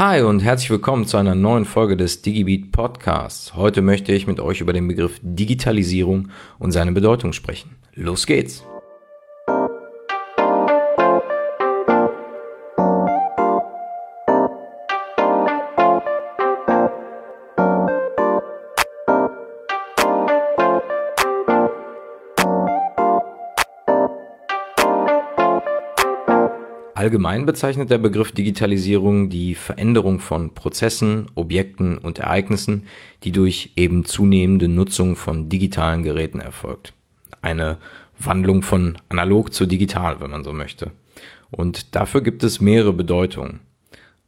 Hi und herzlich willkommen zu einer neuen Folge des DigiBeat Podcasts. Heute möchte ich mit euch über den Begriff Digitalisierung und seine Bedeutung sprechen. Los geht's! Allgemein bezeichnet der Begriff Digitalisierung die Veränderung von Prozessen, Objekten und Ereignissen, die durch eben zunehmende Nutzung von digitalen Geräten erfolgt. Eine Wandlung von analog zu digital, wenn man so möchte. Und dafür gibt es mehrere Bedeutungen.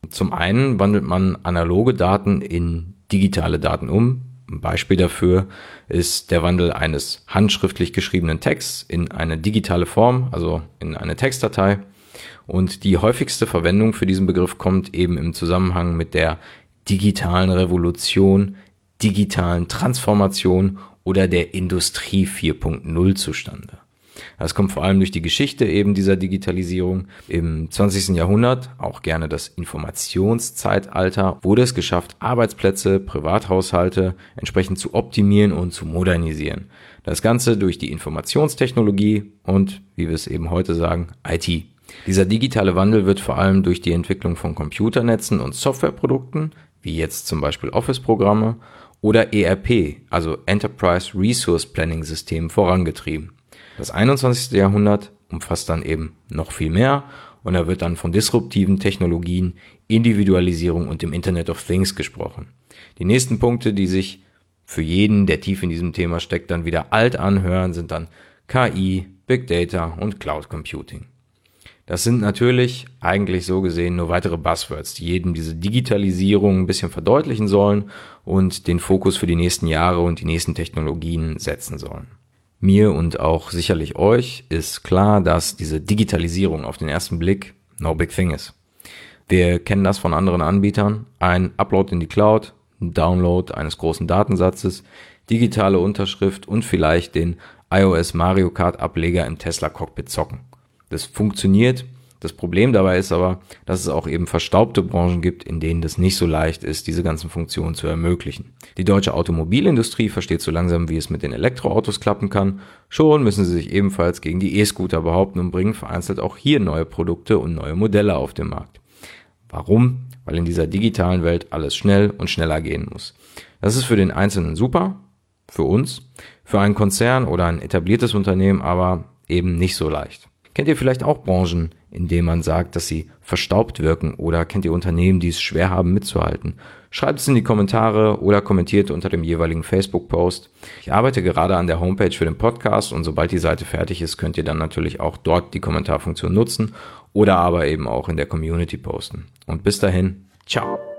Zum einen wandelt man analoge Daten in digitale Daten um. Ein Beispiel dafür ist der Wandel eines handschriftlich geschriebenen Texts in eine digitale Form, also in eine Textdatei. Und die häufigste Verwendung für diesen Begriff kommt eben im Zusammenhang mit der digitalen Revolution, digitalen Transformation oder der Industrie 4.0 zustande. Das kommt vor allem durch die Geschichte eben dieser Digitalisierung. Im 20. Jahrhundert, auch gerne das Informationszeitalter, wurde es geschafft, Arbeitsplätze, Privathaushalte entsprechend zu optimieren und zu modernisieren. Das Ganze durch die Informationstechnologie und, wie wir es eben heute sagen, IT. Dieser digitale Wandel wird vor allem durch die Entwicklung von Computernetzen und Softwareprodukten, wie jetzt zum Beispiel Office-Programme, oder ERP, also Enterprise Resource Planning System, vorangetrieben. Das 21. Jahrhundert umfasst dann eben noch viel mehr und da wird dann von disruptiven Technologien, Individualisierung und dem Internet of Things gesprochen. Die nächsten Punkte, die sich für jeden, der tief in diesem Thema steckt, dann wieder alt anhören, sind dann KI, Big Data und Cloud Computing. Das sind natürlich eigentlich so gesehen nur weitere Buzzwords, die jedem diese Digitalisierung ein bisschen verdeutlichen sollen und den Fokus für die nächsten Jahre und die nächsten Technologien setzen sollen. Mir und auch sicherlich euch ist klar, dass diese Digitalisierung auf den ersten Blick no big thing ist. Wir kennen das von anderen Anbietern. Ein Upload in die Cloud, ein Download eines großen Datensatzes, digitale Unterschrift und vielleicht den iOS Mario Kart Ableger im Tesla Cockpit zocken. Das funktioniert. Das Problem dabei ist aber, dass es auch eben verstaubte Branchen gibt, in denen das nicht so leicht ist, diese ganzen Funktionen zu ermöglichen. Die deutsche Automobilindustrie versteht so langsam, wie es mit den Elektroautos klappen kann. Schon müssen sie sich ebenfalls gegen die E-Scooter behaupten und bringen vereinzelt auch hier neue Produkte und neue Modelle auf den Markt. Warum? Weil in dieser digitalen Welt alles schnell und schneller gehen muss. Das ist für den Einzelnen super, für uns, für einen Konzern oder ein etabliertes Unternehmen aber eben nicht so leicht. Kennt ihr vielleicht auch Branchen, in denen man sagt, dass sie verstaubt wirken oder kennt ihr Unternehmen, die es schwer haben mitzuhalten? Schreibt es in die Kommentare oder kommentiert unter dem jeweiligen Facebook-Post. Ich arbeite gerade an der Homepage für den Podcast und sobald die Seite fertig ist, könnt ihr dann natürlich auch dort die Kommentarfunktion nutzen oder aber eben auch in der Community posten. Und bis dahin, ciao.